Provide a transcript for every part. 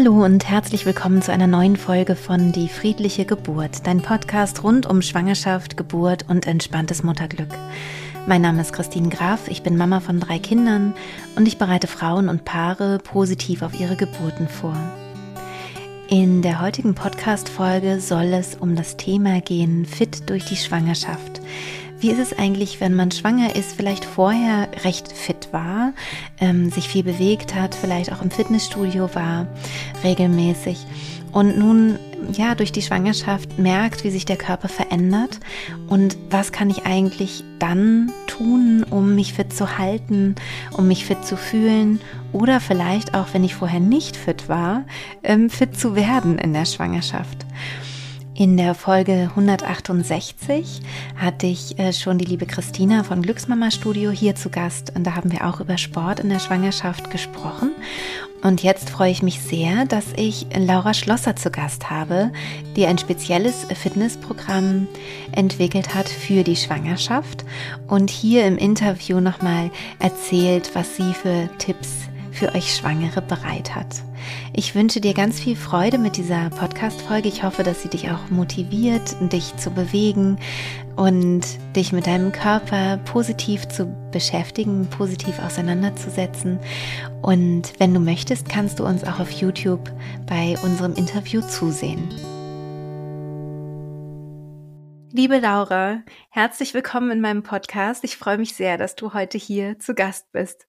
Hallo und herzlich willkommen zu einer neuen Folge von Die friedliche Geburt, dein Podcast rund um Schwangerschaft, Geburt und entspanntes Mutterglück. Mein Name ist Christine Graf, ich bin Mama von drei Kindern und ich bereite Frauen und Paare positiv auf ihre Geburten vor. In der heutigen Podcast-Folge soll es um das Thema gehen, fit durch die Schwangerschaft. Wie ist es eigentlich, wenn man schwanger ist, vielleicht vorher recht fit war, ähm, sich viel bewegt hat, vielleicht auch im Fitnessstudio war, regelmäßig und nun ja durch die Schwangerschaft merkt, wie sich der Körper verändert und was kann ich eigentlich dann tun, um mich fit zu halten, um mich fit zu fühlen oder vielleicht auch, wenn ich vorher nicht fit war, ähm, fit zu werden in der Schwangerschaft. In der Folge 168 hatte ich äh, schon die liebe Christina von Glücksmama Studio hier zu Gast und da haben wir auch über Sport in der Schwangerschaft gesprochen. Und jetzt freue ich mich sehr, dass ich Laura Schlosser zu Gast habe, die ein spezielles Fitnessprogramm entwickelt hat für die Schwangerschaft und hier im Interview nochmal erzählt, was sie für Tipps für euch Schwangere bereit hat. Ich wünsche dir ganz viel Freude mit dieser Podcast-Folge. Ich hoffe, dass sie dich auch motiviert, dich zu bewegen und dich mit deinem Körper positiv zu beschäftigen, positiv auseinanderzusetzen. Und wenn du möchtest, kannst du uns auch auf YouTube bei unserem Interview zusehen. Liebe Laura, herzlich willkommen in meinem Podcast. Ich freue mich sehr, dass du heute hier zu Gast bist.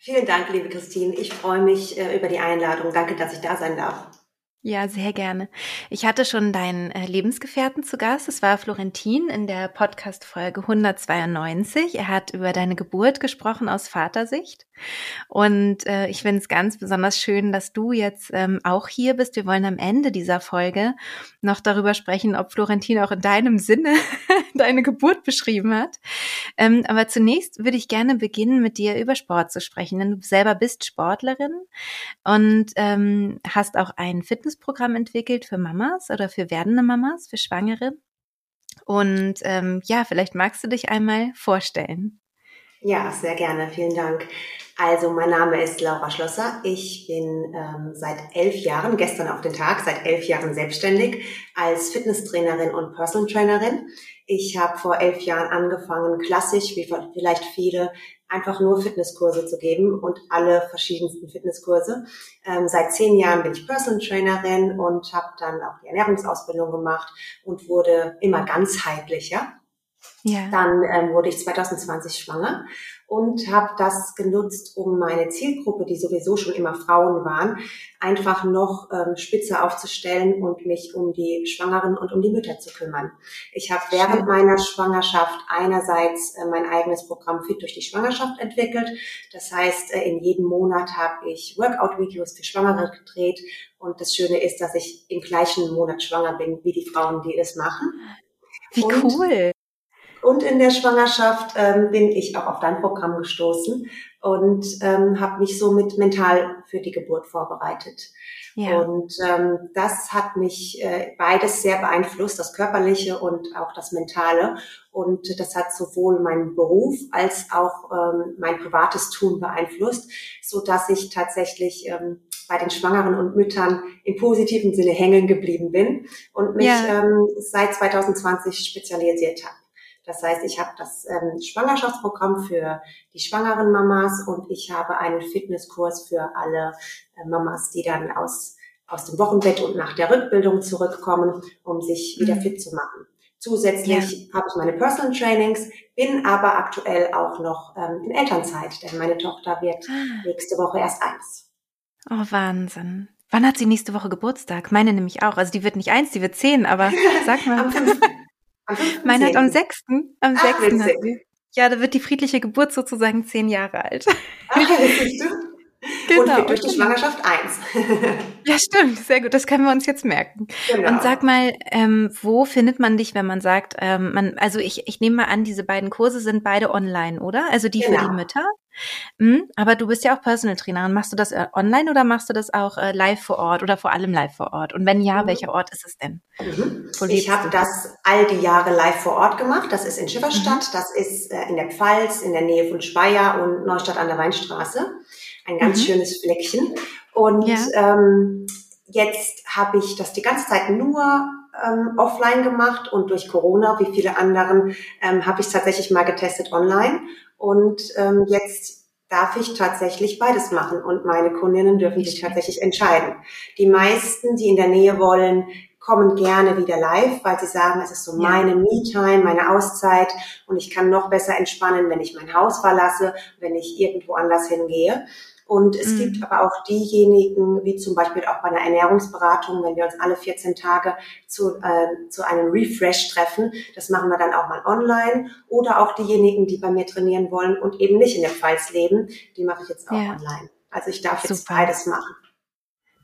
Vielen Dank, liebe Christine. Ich freue mich äh, über die Einladung. Danke, dass ich da sein darf. Ja, sehr gerne. Ich hatte schon deinen äh, Lebensgefährten zu Gast. Es war Florentin in der Podcast-Folge 192. Er hat über deine Geburt gesprochen aus Vatersicht. Und äh, ich finde es ganz besonders schön, dass du jetzt ähm, auch hier bist. Wir wollen am Ende dieser Folge noch darüber sprechen, ob Florentin auch in deinem Sinne deine Geburt beschrieben hat. Ähm, aber zunächst würde ich gerne beginnen, mit dir über Sport zu sprechen. Denn du selber bist Sportlerin und ähm, hast auch ein Fitness Fitnessprogramm entwickelt für Mamas oder für werdende Mamas, für Schwangere. Und ähm, ja, vielleicht magst du dich einmal vorstellen. Ja, sehr gerne. Vielen Dank. Also, mein Name ist Laura Schlosser. Ich bin ähm, seit elf Jahren, gestern auf den Tag, seit elf Jahren selbstständig als Fitnesstrainerin und Personal Trainerin. Ich habe vor elf Jahren angefangen, klassisch, wie vielleicht viele, einfach nur Fitnesskurse zu geben und alle verschiedensten Fitnesskurse. Ähm, seit zehn Jahren bin ich Personal Trainerin und habe dann auch die Ernährungsausbildung gemacht und wurde immer ganzheitlicher. Ja. Dann ähm, wurde ich 2020 schwanger und habe das genutzt, um meine Zielgruppe, die sowieso schon immer Frauen waren, einfach noch ähm, spitzer aufzustellen und mich um die Schwangeren und um die Mütter zu kümmern. Ich habe während meiner Schwangerschaft einerseits äh, mein eigenes Programm Fit durch die Schwangerschaft entwickelt. Das heißt, äh, in jedem Monat habe ich Workout-Videos für Schwangere gedreht und das Schöne ist, dass ich im gleichen Monat schwanger bin wie die Frauen, die es machen. Wie und cool. Und in der Schwangerschaft ähm, bin ich auch auf dein Programm gestoßen und ähm, habe mich somit mental für die Geburt vorbereitet. Ja. Und ähm, das hat mich äh, beides sehr beeinflusst, das Körperliche und auch das Mentale. Und das hat sowohl meinen Beruf als auch ähm, mein privates Tun beeinflusst, so dass ich tatsächlich ähm, bei den Schwangeren und Müttern im positiven Sinne hängen geblieben bin und mich ja. ähm, seit 2020 spezialisiert habe. Das heißt, ich habe das ähm, Schwangerschaftsprogramm für die schwangeren Mamas und ich habe einen Fitnesskurs für alle äh, Mamas, die dann aus, aus dem Wochenbett und nach der Rückbildung zurückkommen, um sich wieder mhm. fit zu machen. Zusätzlich ja. habe ich meine Personal Trainings, bin aber aktuell auch noch ähm, in Elternzeit, denn meine Tochter wird ah. nächste Woche erst eins. Oh, Wahnsinn. Wann hat sie nächste Woche Geburtstag? Meine nämlich auch. Also die wird nicht eins, die wird zehn, aber sag mal. Am Meine hat am 6. Am Ach, 6. Hat. Ja, da wird die friedliche Geburt sozusagen zehn Jahre alt. Ach, das siehst du? Genau. Und durch die Schwangerschaft eins. ja, stimmt. Sehr gut. Das können wir uns jetzt merken. Genau. Und sag mal, ähm, wo findet man dich, wenn man sagt, ähm, man, also ich, ich nehme mal an, diese beiden Kurse sind beide online, oder? Also die genau. für die genau. Mütter. Mhm, aber du bist ja auch Personal Trainerin. Machst du das äh, online oder machst du das auch äh, live vor Ort oder vor allem live vor Ort? Und wenn ja, mhm. welcher Ort ist es denn? Mhm. Ich habe das all die Jahre live vor Ort gemacht. Das ist in Schifferstadt, mhm. das ist äh, in der Pfalz, in der Nähe von Speyer und Neustadt an der Weinstraße ein ganz mhm. schönes Fleckchen. Und ja. ähm, jetzt habe ich das die ganze Zeit nur ähm, offline gemacht und durch Corona, wie viele anderen, ähm, habe ich tatsächlich mal getestet online. Und ähm, jetzt darf ich tatsächlich beides machen und meine Kundinnen dürfen sich tatsächlich entscheiden. Die meisten, die in der Nähe wollen, kommen gerne wieder live, weil sie sagen, es ist so meine Me-Time, meine Auszeit und ich kann noch besser entspannen, wenn ich mein Haus verlasse, wenn ich irgendwo anders hingehe. Und es mhm. gibt aber auch diejenigen, wie zum Beispiel auch bei einer Ernährungsberatung, wenn wir uns alle 14 Tage zu, äh, zu einem Refresh treffen, das machen wir dann auch mal online. Oder auch diejenigen, die bei mir trainieren wollen und eben nicht in der Pfalz leben, die mache ich jetzt auch ja. online. Also ich darf jetzt Super. beides machen.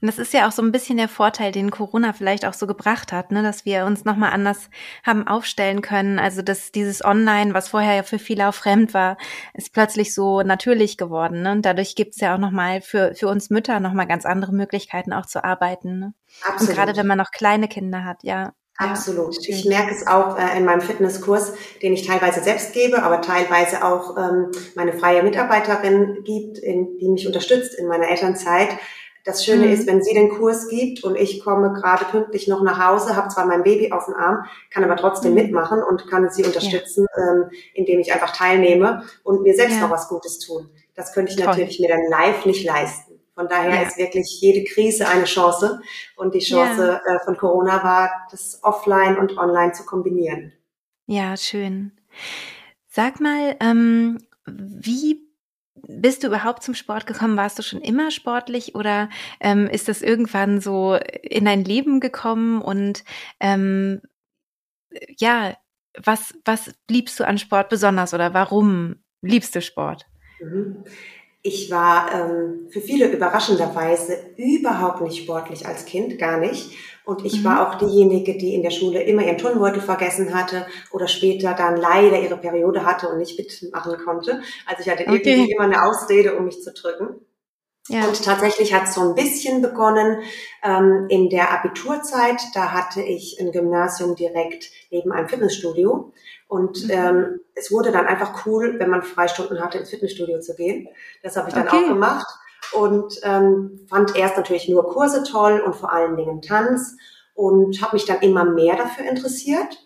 Und das ist ja auch so ein bisschen der Vorteil, den Corona vielleicht auch so gebracht hat, ne, dass wir uns nochmal anders haben aufstellen können. Also dass dieses Online, was vorher ja für viele auch fremd war, ist plötzlich so natürlich geworden. Ne? Und dadurch gibt's ja auch nochmal für, für uns Mütter nochmal ganz andere Möglichkeiten auch zu arbeiten. Ne? Absolut. Und gerade wenn man noch kleine Kinder hat, ja. Absolut. Ja, ich merke es auch äh, in meinem Fitnesskurs, den ich teilweise selbst gebe, aber teilweise auch ähm, meine freie Mitarbeiterin gibt, in, die mich unterstützt in meiner Elternzeit das Schöne mhm. ist, wenn sie den Kurs gibt und ich komme gerade pünktlich noch nach Hause, habe zwar mein Baby auf dem Arm, kann aber trotzdem mhm. mitmachen und kann sie unterstützen, ja. ähm, indem ich einfach teilnehme und mir selbst ja. noch was Gutes tun. Das könnte ich Toll. natürlich mir dann live nicht leisten. Von daher ja. ist wirklich jede Krise eine Chance und die Chance äh, von Corona war, das offline und online zu kombinieren. Ja, schön. Sag mal, ähm, wie bist du überhaupt zum Sport gekommen? Warst du schon immer sportlich oder ähm, ist das irgendwann so in dein Leben gekommen? Und ähm, ja, was, was liebst du an Sport besonders oder warum liebst du Sport? Mhm. Ich war ähm, für viele überraschenderweise überhaupt nicht sportlich als Kind, gar nicht. Und ich mhm. war auch diejenige, die in der Schule immer ihren Turnbeutel vergessen hatte oder später dann leider ihre Periode hatte und nicht mitmachen konnte. Also ich hatte okay. irgendwie immer eine Ausrede, um mich zu drücken. Ja. Und tatsächlich hat es so ein bisschen begonnen ähm, in der Abiturzeit. Da hatte ich ein Gymnasium direkt neben einem Fitnessstudio. Und mhm. ähm, es wurde dann einfach cool, wenn man Freistunden hatte, ins Fitnessstudio zu gehen. Das habe ich dann okay. auch gemacht und ähm, fand erst natürlich nur Kurse toll und vor allen Dingen Tanz und habe mich dann immer mehr dafür interessiert.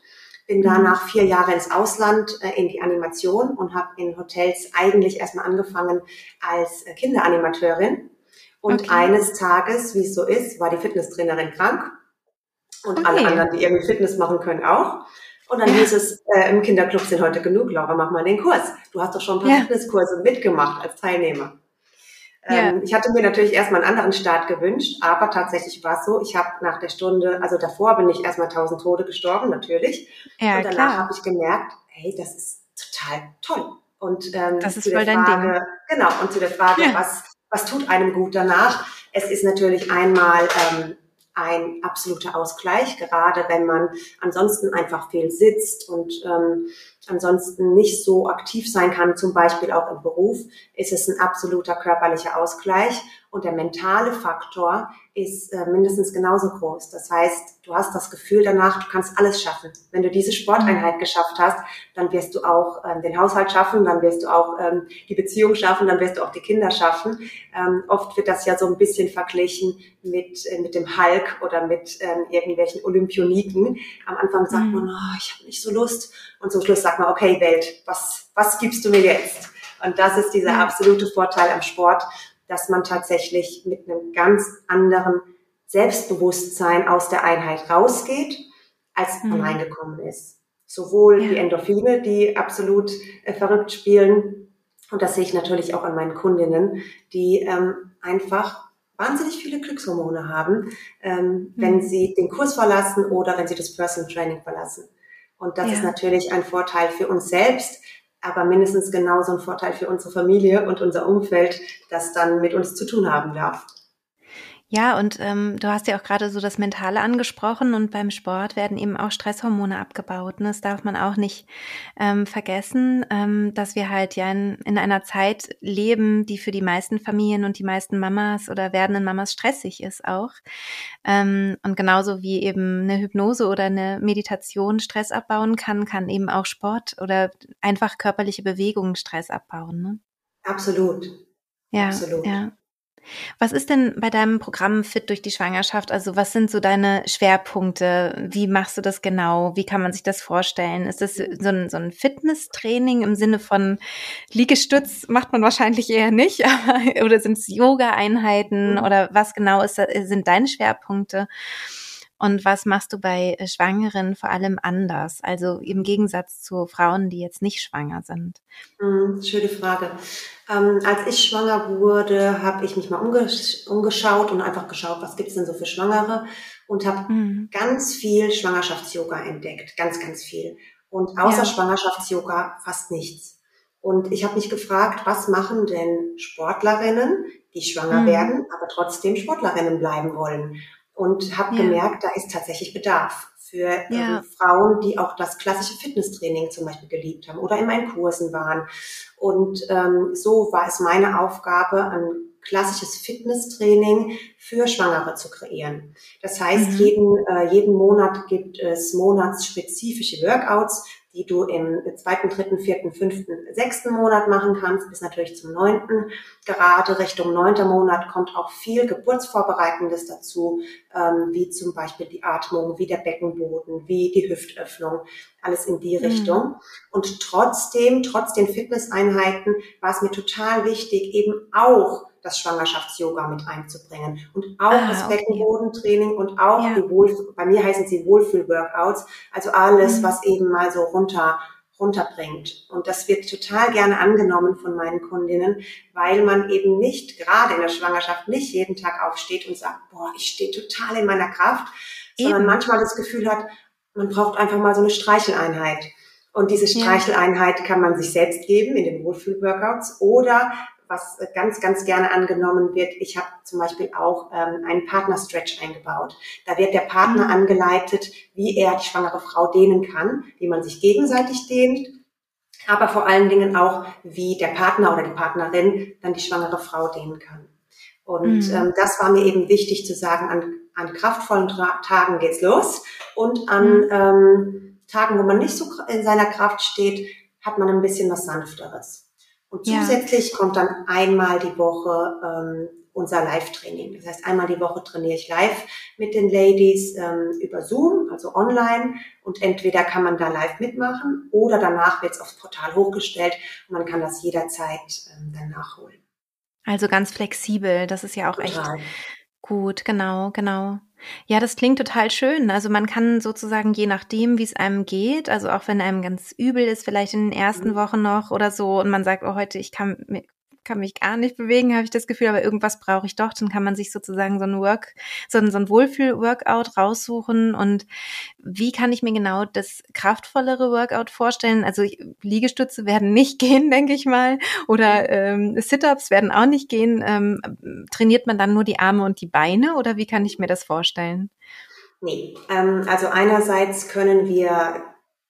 Bin danach mhm. vier Jahre ins Ausland äh, in die Animation und habe in Hotels eigentlich erstmal angefangen als äh, Kinderanimateurin. Und okay. eines Tages, wie es so ist, war die Fitnesstrainerin krank und okay. alle anderen, die irgendwie Fitness machen können, auch. Und dann hieß es, äh, im Kinderclub sind heute genug, Laura, mach mal den Kurs. Du hast doch schon ein paar ja. Fitnesskurse mitgemacht als Teilnehmer. Ja. Ähm, ich hatte mir natürlich erstmal einen anderen Start gewünscht, aber tatsächlich war es so, ich habe nach der Stunde, also davor bin ich erstmal tausend Tode gestorben, natürlich. Ja, und danach habe ich gemerkt, hey, das ist total toll. Und ähm, das ist voll dein Frage, Ding. Genau, und zu der Frage, ja. was, was tut einem gut danach? Es ist natürlich einmal ähm, ein absoluter Ausgleich, gerade wenn man ansonsten einfach viel sitzt und ähm, ansonsten nicht so aktiv sein kann, zum Beispiel auch im Beruf, ist es ein absoluter körperlicher Ausgleich. Und der mentale Faktor ist äh, mindestens genauso groß. Das heißt, du hast das Gefühl danach, du kannst alles schaffen. Wenn du diese Sporteinheit mhm. geschafft hast, dann wirst du auch ähm, den Haushalt schaffen, dann wirst du auch ähm, die Beziehung schaffen, dann wirst du auch die Kinder schaffen. Ähm, oft wird das ja so ein bisschen verglichen mit, äh, mit dem Hulk oder mit ähm, irgendwelchen Olympioniken. Am Anfang sagt mhm. man, oh, ich habe nicht so Lust. Und zum Schluss sagt man, okay, Welt, was, was gibst du mir jetzt? Und das ist dieser absolute Vorteil am Sport, dass man tatsächlich mit einem ganz anderen Selbstbewusstsein aus der Einheit rausgeht, als man mhm. reingekommen ist. Sowohl ja. die Endorphine, die absolut äh, verrückt spielen, und das sehe ich natürlich auch an meinen Kundinnen, die ähm, einfach wahnsinnig viele Glückshormone haben, ähm, mhm. wenn sie den Kurs verlassen oder wenn sie das Personal Training verlassen. Und das ja. ist natürlich ein Vorteil für uns selbst, aber mindestens genauso ein Vorteil für unsere Familie und unser Umfeld, das dann mit uns zu tun haben darf. Ja, und ähm, du hast ja auch gerade so das Mentale angesprochen und beim Sport werden eben auch Stresshormone abgebaut. Ne? Das darf man auch nicht ähm, vergessen, ähm, dass wir halt ja in, in einer Zeit leben, die für die meisten Familien und die meisten Mamas oder werdenden Mamas stressig ist auch. Ähm, und genauso wie eben eine Hypnose oder eine Meditation Stress abbauen kann, kann eben auch Sport oder einfach körperliche Bewegungen Stress abbauen. Ne? Absolut. Ja, Absolut. ja. Was ist denn bei deinem Programm Fit durch die Schwangerschaft? Also was sind so deine Schwerpunkte? Wie machst du das genau? Wie kann man sich das vorstellen? Ist das so ein, so ein Fitnesstraining im Sinne von Liegestütz macht man wahrscheinlich eher nicht, aber, oder sind es Yoga-Einheiten mhm. oder was genau ist, sind deine Schwerpunkte? Und was machst du bei äh, Schwangeren vor allem anders? Also im Gegensatz zu Frauen, die jetzt nicht schwanger sind? Mhm, schöne Frage. Ähm, als ich schwanger wurde, habe ich mich mal umgesch umgeschaut und einfach geschaut, was gibt's denn so für Schwangere und habe mhm. ganz viel Schwangerschafts-Yoga entdeckt, ganz, ganz viel. Und außer ja. Schwangerschafts-Yoga fast nichts. Und ich habe mich gefragt, was machen denn Sportlerinnen, die schwanger mhm. werden, aber trotzdem Sportlerinnen bleiben wollen? Und habe ja. gemerkt, da ist tatsächlich Bedarf für ja. ähm, Frauen, die auch das klassische Fitnesstraining zum Beispiel geliebt haben oder in meinen Kursen waren. Und ähm, so war es meine Aufgabe, ein klassisches Fitnesstraining für Schwangere zu kreieren. Das heißt, mhm. jeden, äh, jeden Monat gibt es monatsspezifische Workouts, die du im zweiten, dritten, vierten, fünften, sechsten Monat machen kannst, bis natürlich zum neunten. Gerade Richtung neunter Monat kommt auch viel Geburtsvorbereitendes dazu, ähm, wie zum Beispiel die Atmung, wie der Beckenboden, wie die Hüftöffnung, alles in die mhm. Richtung. Und trotzdem, trotz den Fitnesseinheiten, war es mir total wichtig, eben auch das Schwangerschafts-Yoga mit einzubringen und auch ah, das okay. Beckenbodentraining und auch ja. die Wohlfühl, bei mir heißen sie Wohlfühl-Workouts, also alles, mhm. was eben mal so runter runterbringt. Und das wird total gerne angenommen von meinen Kundinnen, weil man eben nicht, gerade in der Schwangerschaft, nicht jeden Tag aufsteht und sagt, boah, ich stehe total in meiner Kraft, eben. sondern manchmal das Gefühl hat, man braucht einfach mal so eine Streicheleinheit. Und diese Streicheleinheit kann man sich selbst geben in den Wohlfühl-Workouts oder was ganz, ganz gerne angenommen wird. Ich habe zum Beispiel auch ähm, einen Partner-Stretch eingebaut. Da wird der Partner mhm. angeleitet, wie er die schwangere Frau dehnen kann, wie man sich gegenseitig dehnt, aber vor allen Dingen auch, wie der Partner oder die Partnerin dann die schwangere Frau dehnen kann. Und mhm. ähm, das war mir eben wichtig zu sagen, an, an kraftvollen Tra Tagen geht's los und an mhm. ähm, Tagen, wo man nicht so in seiner Kraft steht, hat man ein bisschen was Sanfteres. Und zusätzlich ja. kommt dann einmal die Woche ähm, unser Live-Training. Das heißt, einmal die Woche trainiere ich live mit den Ladies ähm, über Zoom, also online. Und entweder kann man da live mitmachen oder danach wird es aufs Portal hochgestellt und man kann das jederzeit ähm, dann nachholen. Also ganz flexibel, das ist ja auch Total. echt gut, genau, genau. Ja, das klingt total schön. Also man kann sozusagen je nachdem, wie es einem geht, also auch wenn einem ganz übel ist, vielleicht in den ersten mhm. Wochen noch oder so, und man sagt, oh, heute, ich kann kann mich gar nicht bewegen, habe ich das Gefühl, aber irgendwas brauche ich doch. Dann kann man sich sozusagen so ein Work, so ein, so ein Wohlfühl-Workout raussuchen. Und wie kann ich mir genau das kraftvollere Workout vorstellen? Also Liegestütze werden nicht gehen, denke ich mal. Oder ähm, Sit-ups werden auch nicht gehen. Ähm, trainiert man dann nur die Arme und die Beine oder wie kann ich mir das vorstellen? Nee, ähm, also einerseits können wir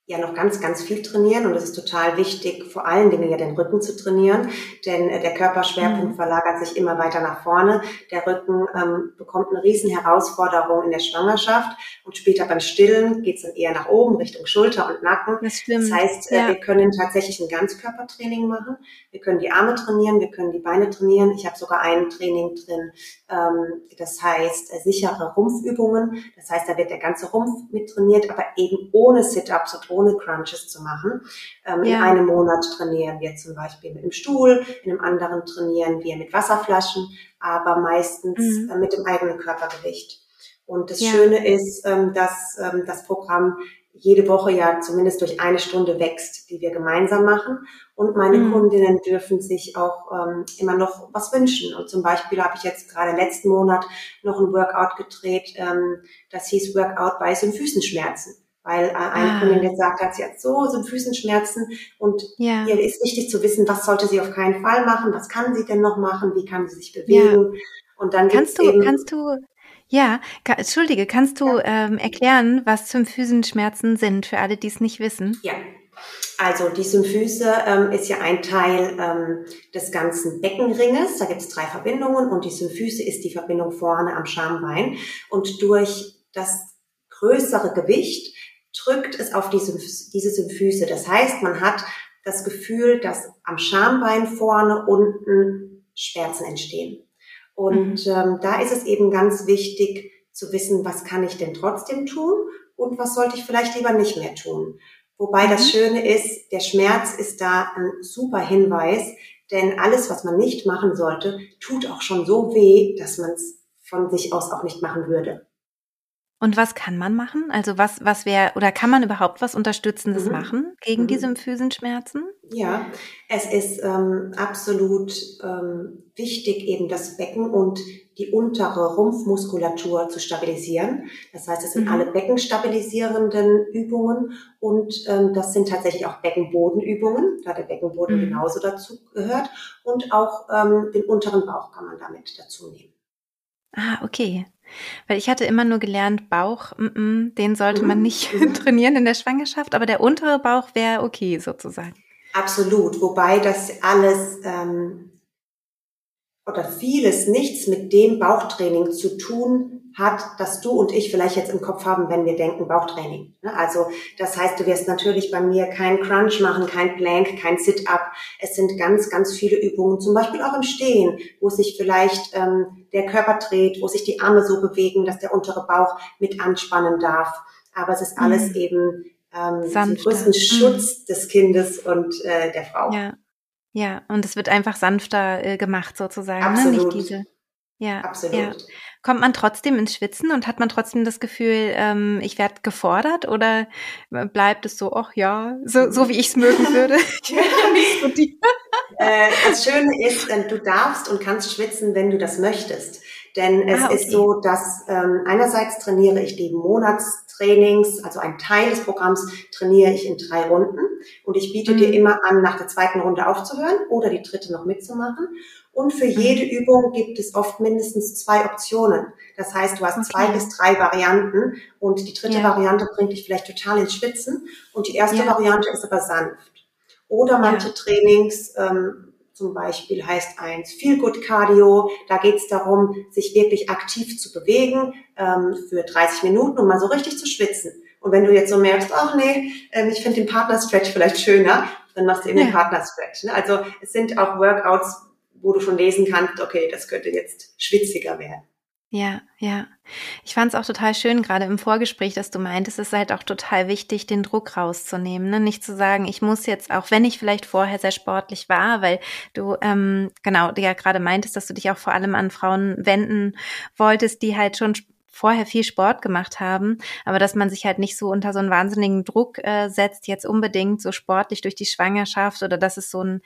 ja noch ganz, ganz viel trainieren und es ist total wichtig, vor allen Dingen ja den Rücken zu trainieren, denn äh, der Körperschwerpunkt mhm. verlagert sich immer weiter nach vorne. Der Rücken ähm, bekommt eine riesen Herausforderung in der Schwangerschaft und später beim Stillen geht es dann eher nach oben Richtung Schulter und Nacken. Das, das heißt, äh, ja. wir können tatsächlich ein Ganzkörpertraining machen. Wir können die Arme trainieren, wir können die Beine trainieren. Ich habe sogar ein Training drin, ähm, das heißt äh, sichere Rumpfübungen. Das heißt, da wird der ganze Rumpf mit trainiert, aber eben ohne Sit-ups und ohne Crunches zu machen. Ähm, ja. In einem Monat trainieren wir zum Beispiel mit dem Stuhl, in einem anderen trainieren wir mit Wasserflaschen, aber meistens mhm. äh, mit dem eigenen Körpergewicht. Und das ja. Schöne ist, ähm, dass ähm, das Programm jede Woche ja zumindest durch eine Stunde wächst, die wir gemeinsam machen. Und meine mhm. Kundinnen dürfen sich auch ähm, immer noch was wünschen. Und zum Beispiel habe ich jetzt gerade letzten Monat noch ein Workout gedreht, ähm, das hieß Workout bei Symphysenschmerzen weil äh, eine ah. Kundin gesagt hat, sie hat so, so Füßenschmerzen und ja. ihr ist wichtig zu wissen, was sollte sie auf keinen Fall machen, was kann sie denn noch machen, wie kann sie sich bewegen. Ja. Und dann kannst du, kannst du, ja, ka entschuldige, kannst du ja. ähm, erklären, was Symphysenschmerzen sind für alle, die es nicht wissen? Ja. Also die Symphyse ähm, ist ja ein Teil ähm, des ganzen Beckenringes. Da gibt es drei Verbindungen und die Symphyse ist die Verbindung vorne am Schambein. Und durch das größere Gewicht drückt es auf diese, diese Symphyse. Das heißt, man hat das Gefühl, dass am Schambein vorne unten Schmerzen entstehen. Und mhm. ähm, da ist es eben ganz wichtig zu wissen, was kann ich denn trotzdem tun und was sollte ich vielleicht lieber nicht mehr tun. Wobei mhm. das Schöne ist, der Schmerz ist da ein super Hinweis, denn alles, was man nicht machen sollte, tut auch schon so weh, dass man es von sich aus auch nicht machen würde. Und was kann man machen? Also was, was wäre, oder kann man überhaupt was Unterstützendes mhm. machen gegen mhm. diese Symphysenschmerzen? Ja, es ist ähm, absolut ähm, wichtig, eben das Becken und die untere Rumpfmuskulatur zu stabilisieren. Das heißt, es sind mhm. alle beckenstabilisierenden Übungen und ähm, das sind tatsächlich auch Beckenbodenübungen, da der Beckenboden mhm. genauso dazu gehört. Und auch ähm, den unteren Bauch kann man damit dazu nehmen. Ah, okay. Weil ich hatte immer nur gelernt, Bauch, mm -mm, den sollte man nicht mhm. trainieren in der Schwangerschaft, aber der untere Bauch wäre okay sozusagen. Absolut, wobei das alles ähm, oder vieles nichts mit dem Bauchtraining zu tun hat, das du und ich vielleicht jetzt im Kopf haben, wenn wir denken Bauchtraining. Ne? Also das heißt, du wirst natürlich bei mir kein Crunch machen, kein Plank, kein Sit-up. Es sind ganz, ganz viele Übungen, zum Beispiel auch im Stehen, wo sich vielleicht ähm, der Körper dreht, wo sich die Arme so bewegen, dass der untere Bauch mit anspannen darf. Aber es ist alles mhm. eben ähm, zum größten Schutz mhm. des Kindes und äh, der Frau. Ja. Ja, und es wird einfach sanfter äh, gemacht sozusagen, Absolut. ne? Nicht. Ja, Absolut. Ja. Kommt man trotzdem ins Schwitzen und hat man trotzdem das Gefühl, ähm, ich werde gefordert oder bleibt es so, ach ja, so, so wie ich es mögen würde? äh, das Schöne ist, äh, du darfst und kannst schwitzen, wenn du das möchtest. Denn es ah, okay. ist so, dass ähm, einerseits trainiere ich die Monatstrainings, also ein Teil des Programms trainiere ich in drei Runden und ich biete mhm. dir immer an, nach der zweiten Runde aufzuhören oder die dritte noch mitzumachen. Und für jede mhm. Übung gibt es oft mindestens zwei Optionen. Das heißt, du hast okay. zwei bis drei Varianten und die dritte ja. Variante bringt dich vielleicht total ins Schwitzen und die erste ja. Variante ist aber sanft. Oder manche ja. Trainings, ähm, zum Beispiel heißt eins Feel Good Cardio. Da geht es darum, sich wirklich aktiv zu bewegen ähm, für 30 Minuten, um mal so richtig zu schwitzen. Und wenn du jetzt so merkst, ach nee, ähm, ich finde den Partner Stretch vielleicht schöner, dann machst du eben den Partner Stretch. Ne? Also es sind auch Workouts, wo du schon lesen kannst, okay, das könnte jetzt schwitziger werden. Ja, ja. Ich fand es auch total schön, gerade im Vorgespräch, dass du meintest, es ist halt auch total wichtig, den Druck rauszunehmen. Ne? Nicht zu sagen, ich muss jetzt, auch wenn ich vielleicht vorher sehr sportlich war, weil du, ähm, genau, ja gerade meintest, dass du dich auch vor allem an Frauen wenden wolltest, die halt schon vorher viel Sport gemacht haben, aber dass man sich halt nicht so unter so einen wahnsinnigen Druck äh, setzt, jetzt unbedingt so sportlich durch die Schwangerschaft oder dass es so ein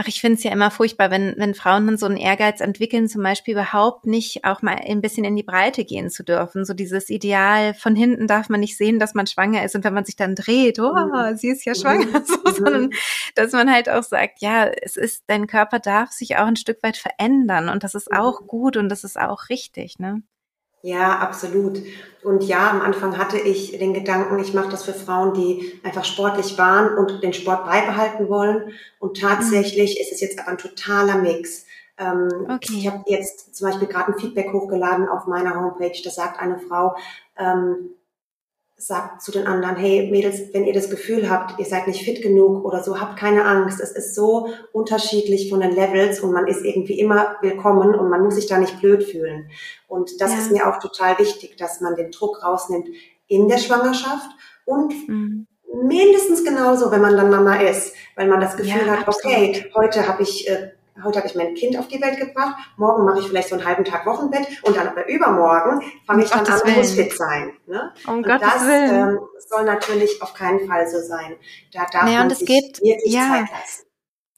Ach, ich finde es ja immer furchtbar, wenn, wenn Frauen dann so einen Ehrgeiz entwickeln, zum Beispiel überhaupt nicht auch mal ein bisschen in die Breite gehen zu dürfen. So dieses Ideal, von hinten darf man nicht sehen, dass man schwanger ist. Und wenn man sich dann dreht, oh, mhm. sie ist ja schwanger, mhm. so, sondern mhm. dass man halt auch sagt, ja, es ist, dein Körper darf sich auch ein Stück weit verändern und das ist auch gut und das ist auch richtig, ne? Ja, absolut. Und ja, am Anfang hatte ich den Gedanken, ich mache das für Frauen, die einfach sportlich waren und den Sport beibehalten wollen. Und tatsächlich mhm. ist es jetzt aber ein totaler Mix. Ähm, okay. Ich habe jetzt zum Beispiel gerade ein Feedback hochgeladen auf meiner Homepage. Da sagt eine Frau, ähm, sagt zu den anderen, hey Mädels, wenn ihr das Gefühl habt, ihr seid nicht fit genug oder so, habt keine Angst. Es ist so unterschiedlich von den Levels und man ist irgendwie immer willkommen und man muss sich da nicht blöd fühlen. Und das ja. ist mir auch total wichtig, dass man den Druck rausnimmt in der Schwangerschaft und mhm mindestens genauso, wenn man dann Mama ist, weil man das Gefühl ja, hat, okay, heute habe ich äh, heute habe ich mein Kind auf die Welt gebracht, morgen mache ich vielleicht so einen halben Tag Wochenbett und dann aber übermorgen fange ich dann an und muss fit sein. Ne? Um und Gottes das Willen. Ähm, soll natürlich auf keinen Fall so sein. Da darf naja, man sich geht, wirklich ja. Zeit lassen.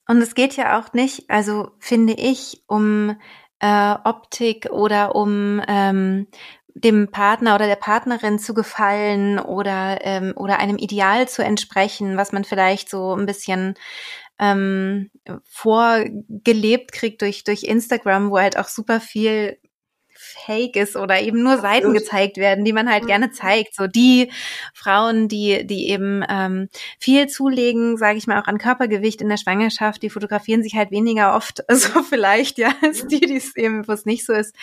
Und es geht ja auch nicht, also finde ich, um äh, Optik oder um ähm, dem Partner oder der Partnerin zu gefallen oder ähm, oder einem Ideal zu entsprechen, was man vielleicht so ein bisschen ähm, vorgelebt kriegt durch, durch Instagram, wo halt auch super viel fake ist oder eben nur Seiten gezeigt werden, die man halt gerne zeigt. So die Frauen, die, die eben ähm, viel zulegen, sage ich mal, auch an Körpergewicht in der Schwangerschaft, die fotografieren sich halt weniger oft, so vielleicht, ja, als die, die es eben, wo es nicht so ist.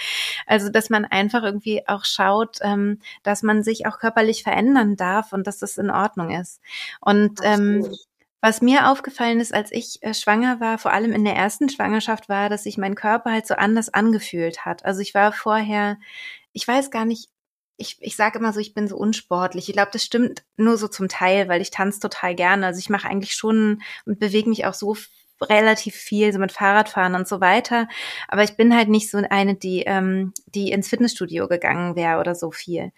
Also, dass man einfach irgendwie auch schaut, ähm, dass man sich auch körperlich verändern darf und dass das in Ordnung ist. Und ähm, Was mir aufgefallen ist, als ich äh, schwanger war, vor allem in der ersten Schwangerschaft, war, dass sich mein Körper halt so anders angefühlt hat. Also ich war vorher, ich weiß gar nicht, ich, ich sage immer so, ich bin so unsportlich. Ich glaube, das stimmt nur so zum Teil, weil ich tanze total gerne. Also ich mache eigentlich schon und bewege mich auch so relativ viel, so mit Fahrradfahren und so weiter. Aber ich bin halt nicht so eine, die, ähm, die ins Fitnessstudio gegangen wäre oder so viel.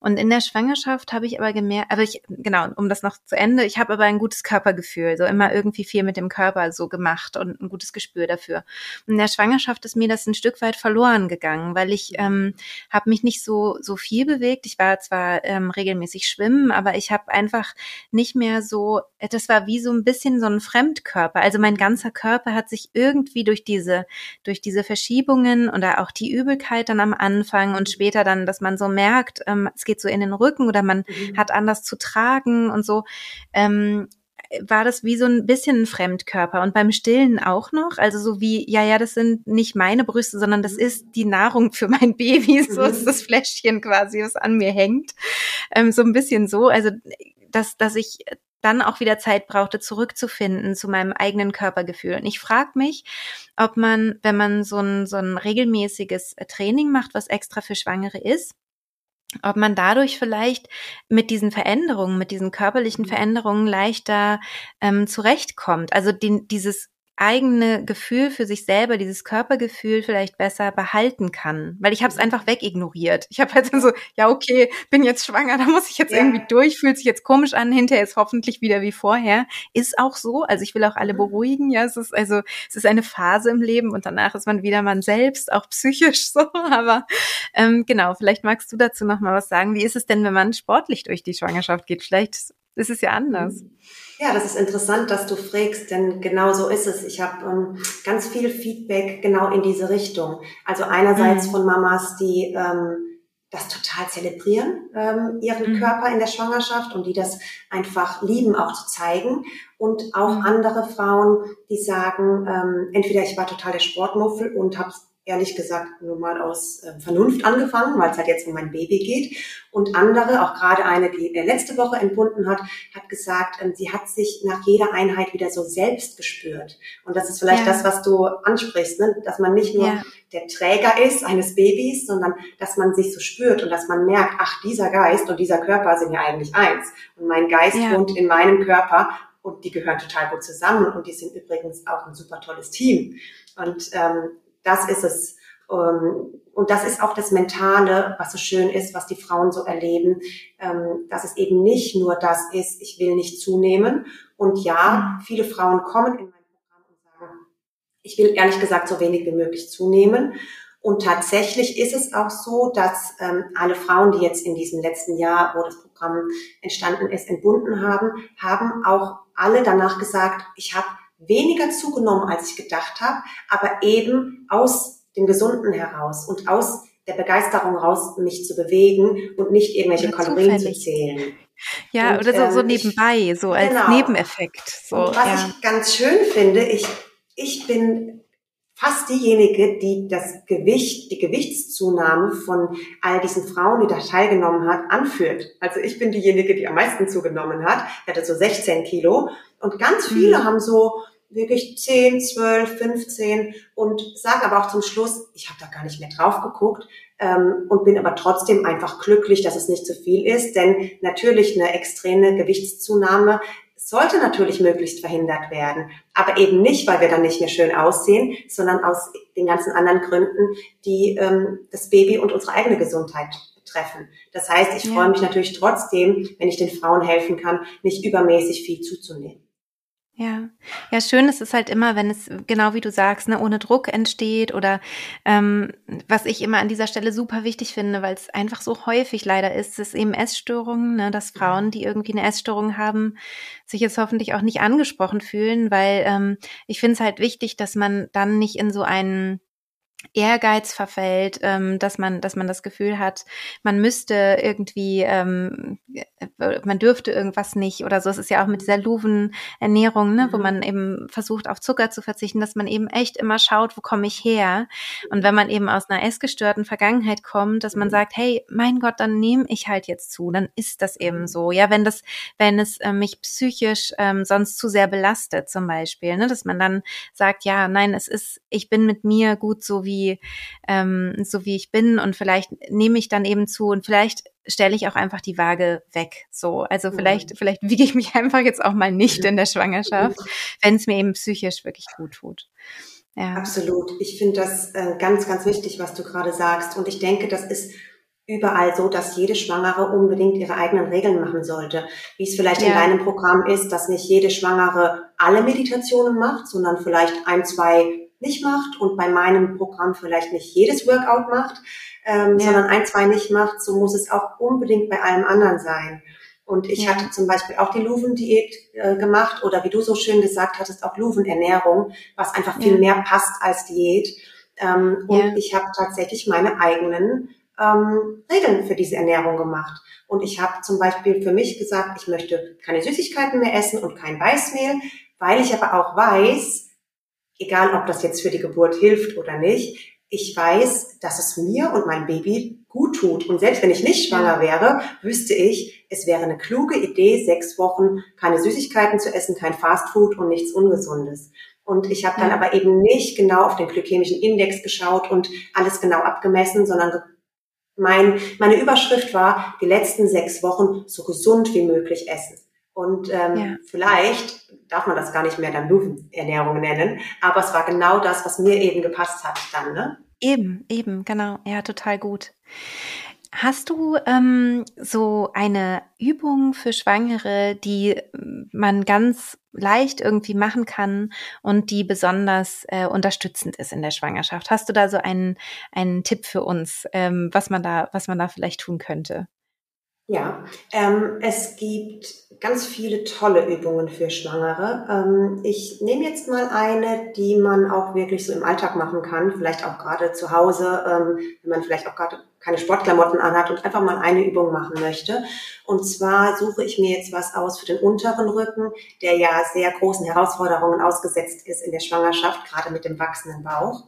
Und in der Schwangerschaft habe ich aber gemerkt, aber ich, genau, um das noch zu Ende, ich habe aber ein gutes Körpergefühl, so immer irgendwie viel mit dem Körper so gemacht und ein gutes Gespür dafür. Und in der Schwangerschaft ist mir das ein Stück weit verloren gegangen, weil ich ähm, habe mich nicht so, so viel bewegt. Ich war zwar ähm, regelmäßig schwimmen, aber ich habe einfach nicht mehr so, das war wie so ein bisschen so ein Fremdkörper. Also mein ganzer Körper hat sich irgendwie durch diese, durch diese Verschiebungen oder auch die Übelkeit dann am Anfang und später dann, dass man so merkt, ähm, es geht so in den Rücken oder man mhm. hat anders zu tragen und so, ähm, war das wie so ein bisschen ein Fremdkörper und beim Stillen auch noch, also so wie, ja, ja, das sind nicht meine Brüste, sondern das mhm. ist die Nahrung für mein Baby, so ist mhm. das Fläschchen quasi, was an mir hängt, ähm, so ein bisschen so, also dass, dass ich dann auch wieder Zeit brauchte, zurückzufinden zu meinem eigenen Körpergefühl. Und ich frage mich, ob man, wenn man so ein, so ein regelmäßiges äh, Training macht, was extra für Schwangere ist, ob man dadurch vielleicht mit diesen Veränderungen, mit diesen körperlichen mhm. Veränderungen leichter ähm, zurechtkommt. Also die, dieses eigene Gefühl für sich selber, dieses Körpergefühl vielleicht besser behalten kann. Weil ich habe es einfach wegignoriert. Ich habe halt so, ja, okay, bin jetzt schwanger, da muss ich jetzt ja. irgendwie durch, fühlt sich jetzt komisch an, hinterher ist hoffentlich wieder wie vorher. Ist auch so. Also ich will auch alle mhm. beruhigen. Ja, es ist also, es ist eine Phase im Leben und danach ist man wieder man selbst, auch psychisch so. Aber ähm, genau, vielleicht magst du dazu noch mal was sagen. Wie ist es denn, wenn man sportlich durch die Schwangerschaft geht? Vielleicht ist es ja anders. Mhm. Ja, das ist interessant, dass du fragst, denn genau so ist es. Ich habe ähm, ganz viel Feedback genau in diese Richtung. Also einerseits mhm. von Mamas, die ähm, das total zelebrieren, ähm, ihren mhm. Körper in der Schwangerschaft und die das einfach lieben, auch zu zeigen. Und auch mhm. andere Frauen, die sagen, ähm, entweder ich war total der Sportmuffel und habe ehrlich gesagt nur mal aus äh, Vernunft angefangen, weil es halt jetzt um mein Baby geht. Und andere, auch gerade eine, die letzte Woche entbunden hat, hat gesagt, ähm, sie hat sich nach jeder Einheit wieder so selbst gespürt. Und das ist vielleicht ja. das, was du ansprichst, ne? dass man nicht nur ja. der Träger ist eines Babys, sondern dass man sich so spürt und dass man merkt, ach, dieser Geist und dieser Körper sind ja eigentlich eins. Und mein Geist ja. wohnt in meinem Körper und die gehören total gut zusammen und die sind übrigens auch ein super tolles Team. Und ähm, das ist es. Ähm, und das ist auch das Mentale, was so schön ist, was die Frauen so erleben, ähm, dass es eben nicht nur das ist, ich will nicht zunehmen. Und ja, viele Frauen kommen in mein Programm und sagen, ich will ehrlich gesagt so wenig wie möglich zunehmen. Und tatsächlich ist es auch so, dass ähm, alle Frauen, die jetzt in diesem letzten Jahr, wo das Programm entstanden ist, entbunden haben, haben auch alle danach gesagt, ich habe weniger zugenommen, als ich gedacht habe, aber eben aus dem Gesunden heraus und aus der Begeisterung raus, mich zu bewegen und nicht irgendwelche ja, Kalorien zu zählen. Ja, und, oder so, so ähm, nebenbei, so als genau. Nebeneffekt. So, und was ja. ich ganz schön finde, ich, ich bin fast diejenige, die das Gewicht, die Gewichtszunahme von all diesen Frauen, die da teilgenommen hat, anführt. Also ich bin diejenige, die am meisten zugenommen hat. Ich hatte so 16 Kilo. Und ganz viele mhm. haben so wirklich 10, 12, 15 und sage aber auch zum Schluss, ich habe da gar nicht mehr drauf geguckt ähm, und bin aber trotzdem einfach glücklich, dass es nicht zu viel ist, denn natürlich eine extreme Gewichtszunahme sollte natürlich möglichst verhindert werden, aber eben nicht, weil wir dann nicht mehr schön aussehen, sondern aus den ganzen anderen Gründen, die ähm, das Baby und unsere eigene Gesundheit betreffen. Das heißt, ich ja. freue mich natürlich trotzdem, wenn ich den Frauen helfen kann, nicht übermäßig viel zuzunehmen. Ja, ja, schön ist es halt immer, wenn es genau wie du sagst, ne, ohne Druck entsteht oder ähm, was ich immer an dieser Stelle super wichtig finde, weil es einfach so häufig leider ist, ist eben Essstörungen, ne, dass Frauen, die irgendwie eine Essstörung haben, sich jetzt hoffentlich auch nicht angesprochen fühlen, weil ähm, ich finde es halt wichtig, dass man dann nicht in so einen Ehrgeiz verfällt, ähm, dass man, dass man das Gefühl hat, man müsste irgendwie, ähm, äh, man dürfte irgendwas nicht oder so. Es ist ja auch mit dieser Luven-Ernährung, ne, mhm. wo man eben versucht, auf Zucker zu verzichten, dass man eben echt immer schaut, wo komme ich her? Und wenn man eben aus einer essgestörten Vergangenheit kommt, dass man mhm. sagt, hey, mein Gott, dann nehme ich halt jetzt zu, dann ist das eben mhm. so. Ja, wenn das, wenn es äh, mich psychisch ähm, sonst zu sehr belastet, zum Beispiel, ne, dass man dann sagt, ja, nein, es ist, ich bin mit mir gut so wie ähm, so wie ich bin und vielleicht nehme ich dann eben zu und vielleicht stelle ich auch einfach die Waage weg. So, also vielleicht, mhm. vielleicht wiege ich mich einfach jetzt auch mal nicht in der Schwangerschaft, wenn es mir eben psychisch wirklich gut tut. Ja. Absolut. Ich finde das äh, ganz, ganz wichtig, was du gerade sagst. Und ich denke, das ist überall so, dass jede Schwangere unbedingt ihre eigenen Regeln machen sollte. Wie es vielleicht ja. in deinem Programm ist, dass nicht jede Schwangere alle Meditationen macht, sondern vielleicht ein, zwei nicht macht und bei meinem Programm vielleicht nicht jedes Workout macht, ähm, ja. sondern ein, zwei nicht macht, so muss es auch unbedingt bei allem anderen sein. Und ich ja. hatte zum Beispiel auch die Luven-Diät äh, gemacht oder wie du so schön gesagt hattest, auch Luven-Ernährung, was einfach viel ja. mehr passt als Diät. Ähm, und ich habe tatsächlich meine eigenen ähm, Regeln für diese Ernährung gemacht. Und ich habe zum Beispiel für mich gesagt, ich möchte keine Süßigkeiten mehr essen und kein Weißmehl, weil ich aber auch weiß, egal ob das jetzt für die Geburt hilft oder nicht, ich weiß, dass es mir und mein Baby gut tut. Und selbst wenn ich nicht schwanger wäre, wüsste ich, es wäre eine kluge Idee, sechs Wochen keine Süßigkeiten zu essen, kein Fastfood und nichts Ungesundes. Und ich habe dann aber eben nicht genau auf den glykämischen Index geschaut und alles genau abgemessen, sondern mein, meine Überschrift war, die letzten sechs Wochen so gesund wie möglich essen. Und ähm, ja. vielleicht darf man das gar nicht mehr dann Löwenernährung nennen, aber es war genau das, was mir eben gepasst hat dann, ne? Eben, eben, genau. Ja, total gut. Hast du ähm, so eine Übung für Schwangere, die man ganz leicht irgendwie machen kann und die besonders äh, unterstützend ist in der Schwangerschaft? Hast du da so einen, einen Tipp für uns, ähm, was man da, was man da vielleicht tun könnte? Ja, ähm, es gibt ganz viele tolle Übungen für Schwangere. Ähm, ich nehme jetzt mal eine, die man auch wirklich so im Alltag machen kann, vielleicht auch gerade zu Hause, ähm, wenn man vielleicht auch gerade keine Sportklamotten anhat und einfach mal eine Übung machen möchte. Und zwar suche ich mir jetzt was aus für den unteren Rücken, der ja sehr großen Herausforderungen ausgesetzt ist in der Schwangerschaft, gerade mit dem wachsenden Bauch.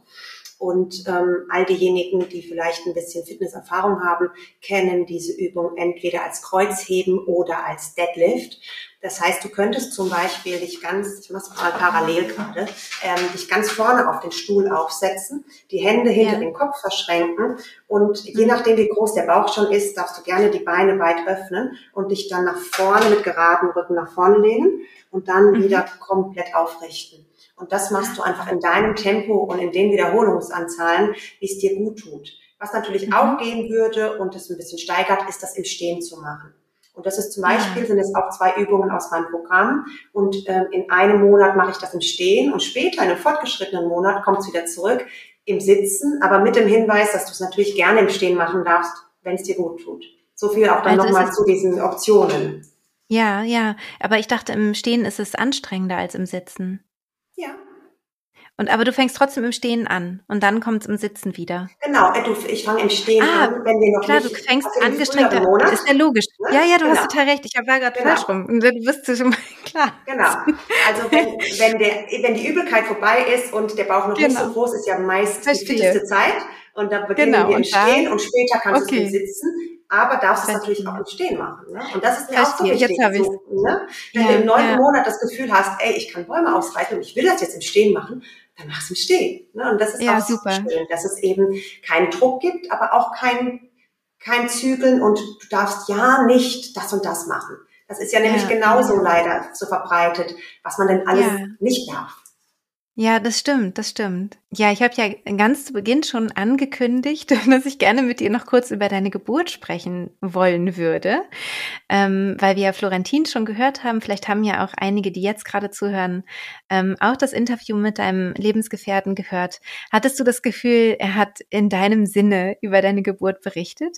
Und ähm, all diejenigen, die vielleicht ein bisschen Fitnesserfahrung haben, kennen diese Übung entweder als Kreuzheben oder als Deadlift. Das heißt, du könntest zum Beispiel dich ganz, ich mache mal parallel gerade, ähm, dich ganz vorne auf den Stuhl aufsetzen, die Hände hinter ja. den Kopf verschränken und je mhm. nachdem, wie groß der Bauch schon ist, darfst du gerne die Beine weit öffnen und dich dann nach vorne mit geradem Rücken nach vorne lehnen und dann mhm. wieder komplett aufrichten. Und das machst du einfach in deinem Tempo und in den Wiederholungsanzahlen, wie es dir gut tut. Was natürlich mhm. auch gehen würde und es ein bisschen steigert, ist das im Stehen zu machen. Und das ist zum Beispiel, sind es auch zwei Übungen aus meinem Programm. Und ähm, in einem Monat mache ich das im Stehen und später, in einem fortgeschrittenen Monat, kommt es wieder zurück im Sitzen, aber mit dem Hinweis, dass du es natürlich gerne im Stehen machen darfst, wenn es dir gut tut. So viel auch dann also nochmal zu diesen Optionen. Ja, ja. Aber ich dachte, im Stehen ist es anstrengender als im Sitzen. Ja. Und aber du fängst trotzdem im Stehen an und dann kommt es im Sitzen wieder. Genau, äh, ich fange im Stehen ah, an, wenn wir noch klar, nicht. Klar, du fängst angestrengt an. Das ist ja logisch. Ne? Ja, ja, du genau. hast total recht. Ich war gerade genau. falsch rum. Du bist schon mal klar. Genau. Also wenn, wenn, der, wenn die Übelkeit vorbei ist und der Bauch noch genau. nicht so groß ist, ja meist Verstehe. die fitteste Zeit. Und dann beginnen genau. wir im Stehen und später kannst okay. du im Sitzen aber darfst es natürlich auch im Stehen machen. Ne? Und das ist mir auch so wichtig. Jetzt so, ne? Wenn ja, du im neunten ja. Monat das Gefühl hast, ey, ich kann Bäume ausreiten und ich will das jetzt im Stehen machen, dann mach's im Stehen. Ne? Und das ist ja, auch super. schön, dass es eben keinen Druck gibt, aber auch kein, kein Zügeln und du darfst ja nicht das und das machen. Das ist ja nämlich genauso leider so verbreitet, was man denn alles nicht darf. Ja, das stimmt, das stimmt. Ja, ich habe ja ganz zu Beginn schon angekündigt, dass ich gerne mit dir noch kurz über deine Geburt sprechen wollen würde, ähm, weil wir ja Florentin schon gehört haben. Vielleicht haben ja auch einige, die jetzt gerade zuhören, ähm, auch das Interview mit deinem Lebensgefährten gehört. Hattest du das Gefühl, er hat in deinem Sinne über deine Geburt berichtet?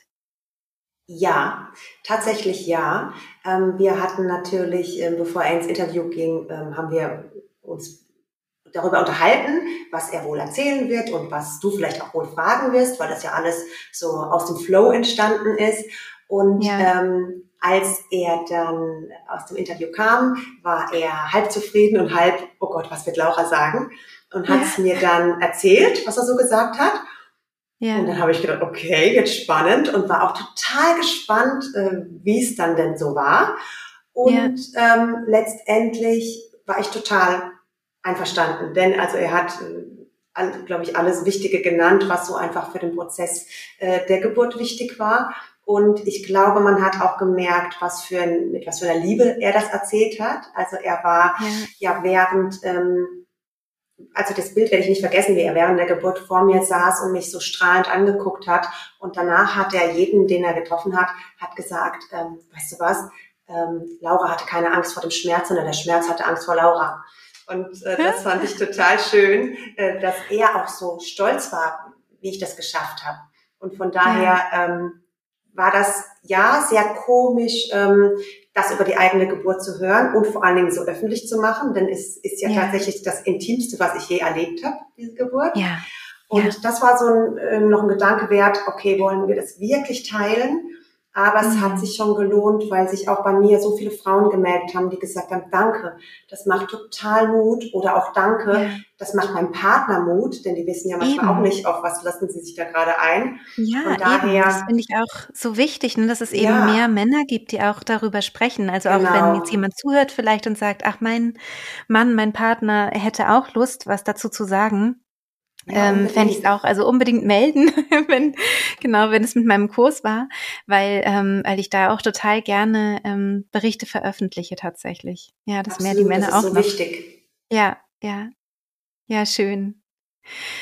Ja, tatsächlich ja. Ähm, wir hatten natürlich, ähm, bevor er ins Interview ging, ähm, haben wir uns darüber unterhalten, was er wohl erzählen wird und was du vielleicht auch wohl fragen wirst, weil das ja alles so aus dem Flow entstanden ist. Und ja. ähm, als er dann aus dem Interview kam, war er halb zufrieden und halb, oh Gott, was wird Laura sagen? Und hat es ja. mir dann erzählt, was er so gesagt hat. Ja. Und dann habe ich gedacht, okay, jetzt spannend und war auch total gespannt, äh, wie es dann denn so war. Und ja. ähm, letztendlich war ich total einverstanden, denn also er hat, äh, glaube ich, alles Wichtige genannt, was so einfach für den Prozess äh, der Geburt wichtig war. Und ich glaube, man hat auch gemerkt, was für ein, mit was für einer Liebe er das erzählt hat. Also er war ja, ja während ähm, also das Bild werde ich nicht vergessen, wie er während der Geburt vor mir saß und mich so strahlend angeguckt hat. Und danach hat er jeden, den er getroffen hat, hat gesagt, ähm, weißt du was, ähm, Laura hatte keine Angst vor dem Schmerz, sondern der Schmerz hatte Angst vor Laura. Und äh, das fand ich total schön, äh, dass er auch so stolz war, wie ich das geschafft habe. Und von daher ähm, war das ja sehr komisch, ähm, das über die eigene Geburt zu hören und vor allen Dingen so öffentlich zu machen, denn es ist ja, ja. tatsächlich das Intimste, was ich je erlebt habe, diese Geburt. Ja. Und ja. das war so ein, äh, noch ein Gedanke wert, okay, wollen wir das wirklich teilen? Aber es hat mhm. sich schon gelohnt, weil sich auch bei mir so viele Frauen gemeldet haben, die gesagt haben, danke, das macht total Mut oder auch danke, ja. das macht meinem Partner Mut, denn die wissen ja manchmal eben. auch nicht, auf was lassen sie sich da gerade ein. Ja, Von daher, eben. das finde ich auch so wichtig, ne, dass es eben ja. mehr Männer gibt, die auch darüber sprechen. Also auch genau. wenn jetzt jemand zuhört vielleicht und sagt, ach, mein Mann, mein Partner hätte auch Lust, was dazu zu sagen ähm, fände ich es auch, also unbedingt melden, wenn, genau, wenn es mit meinem Kurs war, weil, ähm, weil ich da auch total gerne ähm, Berichte veröffentliche tatsächlich. Ja, Absolut, mehr die Männer das ist auch so noch. wichtig. Ja, ja. Ja, schön.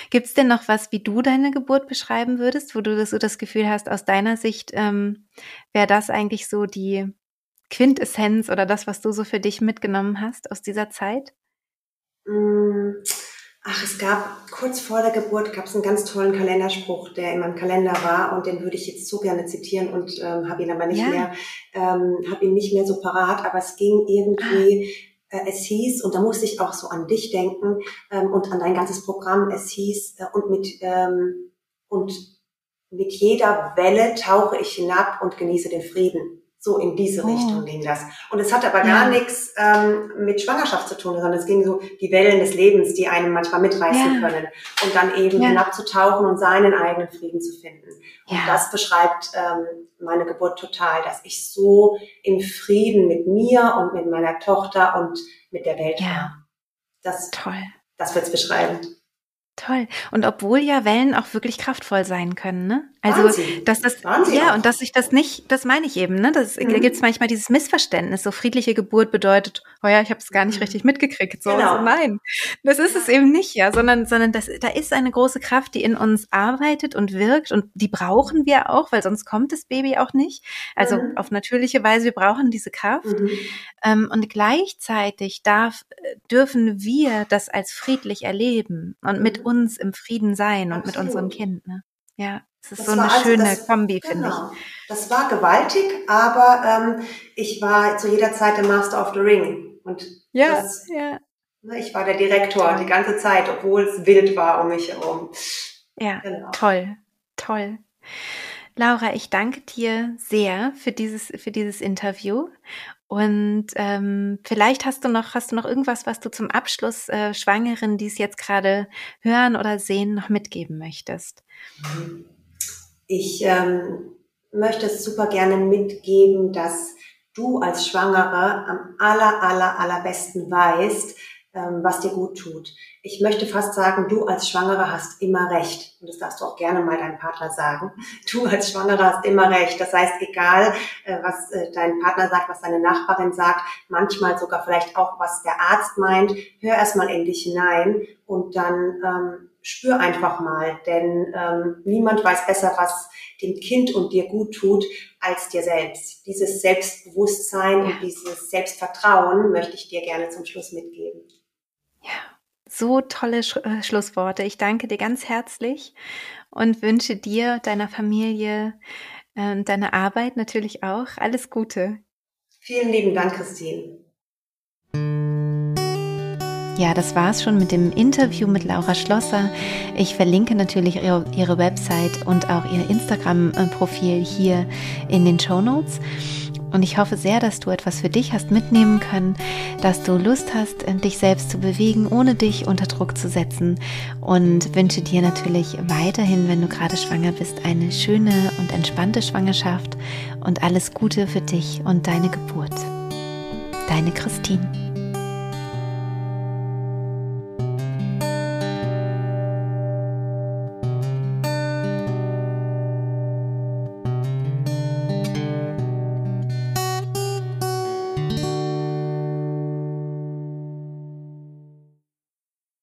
Gibt's denn noch was, wie du deine Geburt beschreiben würdest, wo du das, so das Gefühl hast, aus deiner Sicht ähm, wäre das eigentlich so die Quintessenz oder das, was du so für dich mitgenommen hast aus dieser Zeit? Mmh Ach, es gab kurz vor der Geburt gab es einen ganz tollen Kalenderspruch, der in meinem Kalender war und den würde ich jetzt so gerne zitieren und ähm, habe ihn aber nicht ja. mehr, ähm, habe ihn nicht mehr so parat. Aber es ging irgendwie, äh, es hieß und da musste ich auch so an dich denken ähm, und an dein ganzes Programm. Es hieß äh, und mit ähm, und mit jeder Welle tauche ich hinab und genieße den Frieden. So in diese oh. Richtung ging das. Und es hat aber ja. gar nichts ähm, mit Schwangerschaft zu tun, sondern es ging so die Wellen des Lebens, die einen manchmal mitreißen ja. können. Und dann eben ja. hinabzutauchen und seinen eigenen Frieden zu finden. Und das beschreibt ähm, meine Geburt total, dass ich so im Frieden mit mir und mit meiner Tochter und mit der Welt war. Das, Toll. Das wird's beschreiben. Toll. Und obwohl ja Wellen auch wirklich kraftvoll sein können, ne? Also, Wahnsinn. dass das, Wahnsinn ja, auch. und dass ich das nicht, das meine ich eben, ne? Das, mhm. Da gibt es manchmal dieses Missverständnis. So friedliche Geburt bedeutet, oh ja, ich habe es gar nicht mhm. richtig mitgekriegt. So, genau. so, nein, das ist es eben nicht, ja, sondern, sondern das, da ist eine große Kraft, die in uns arbeitet und wirkt und die brauchen wir auch, weil sonst kommt das Baby auch nicht. Also mhm. auf natürliche Weise, wir brauchen diese Kraft. Mhm. Ähm, und gleichzeitig darf, dürfen wir das als friedlich erleben und mit mhm. uns im Frieden sein und Absolut. mit unserem Kind, ne? Ja. Das ist das so eine also, schöne das, Kombi, finde genau. ich. Das war gewaltig, aber ähm, ich war zu jeder Zeit der Master of the Ring. Und ja, das, ja. Ne, ich war der Direktor die ganze Zeit, obwohl es wild war um mich herum. Ja, genau. toll, toll. Laura, ich danke dir sehr für dieses, für dieses Interview. Und ähm, vielleicht hast du noch, hast du noch irgendwas, was du zum Abschluss äh, Schwangeren, die es jetzt gerade hören oder sehen, noch mitgeben möchtest? Mhm. Ich ähm, möchte es super gerne mitgeben, dass du als Schwangere am aller, aller, allerbesten weißt, ähm, was dir gut tut. Ich möchte fast sagen, du als Schwangere hast immer recht. Und das darfst du auch gerne mal deinem Partner sagen. Du als Schwangere hast immer recht. Das heißt, egal, äh, was äh, dein Partner sagt, was deine Nachbarin sagt, manchmal sogar vielleicht auch, was der Arzt meint, hör erstmal in dich hinein und dann ähm, spür einfach mal, denn ähm, niemand weiß besser, was dem Kind und dir gut tut, als dir selbst. Dieses Selbstbewusstsein ja. und dieses Selbstvertrauen möchte ich dir gerne zum Schluss mitgeben. Ja, so tolle Sch äh, Schlussworte. Ich danke dir ganz herzlich und wünsche dir, deiner Familie und äh, deiner Arbeit natürlich auch alles Gute. Vielen lieben Dank, Christine. Ja, das war's schon mit dem Interview mit Laura Schlosser. Ich verlinke natürlich ihre, ihre Website und auch ihr Instagram-Profil hier in den Show Notes. Und ich hoffe sehr, dass du etwas für dich hast mitnehmen können, dass du Lust hast, dich selbst zu bewegen, ohne dich unter Druck zu setzen. Und wünsche dir natürlich weiterhin, wenn du gerade schwanger bist, eine schöne und entspannte Schwangerschaft und alles Gute für dich und deine Geburt. Deine Christine.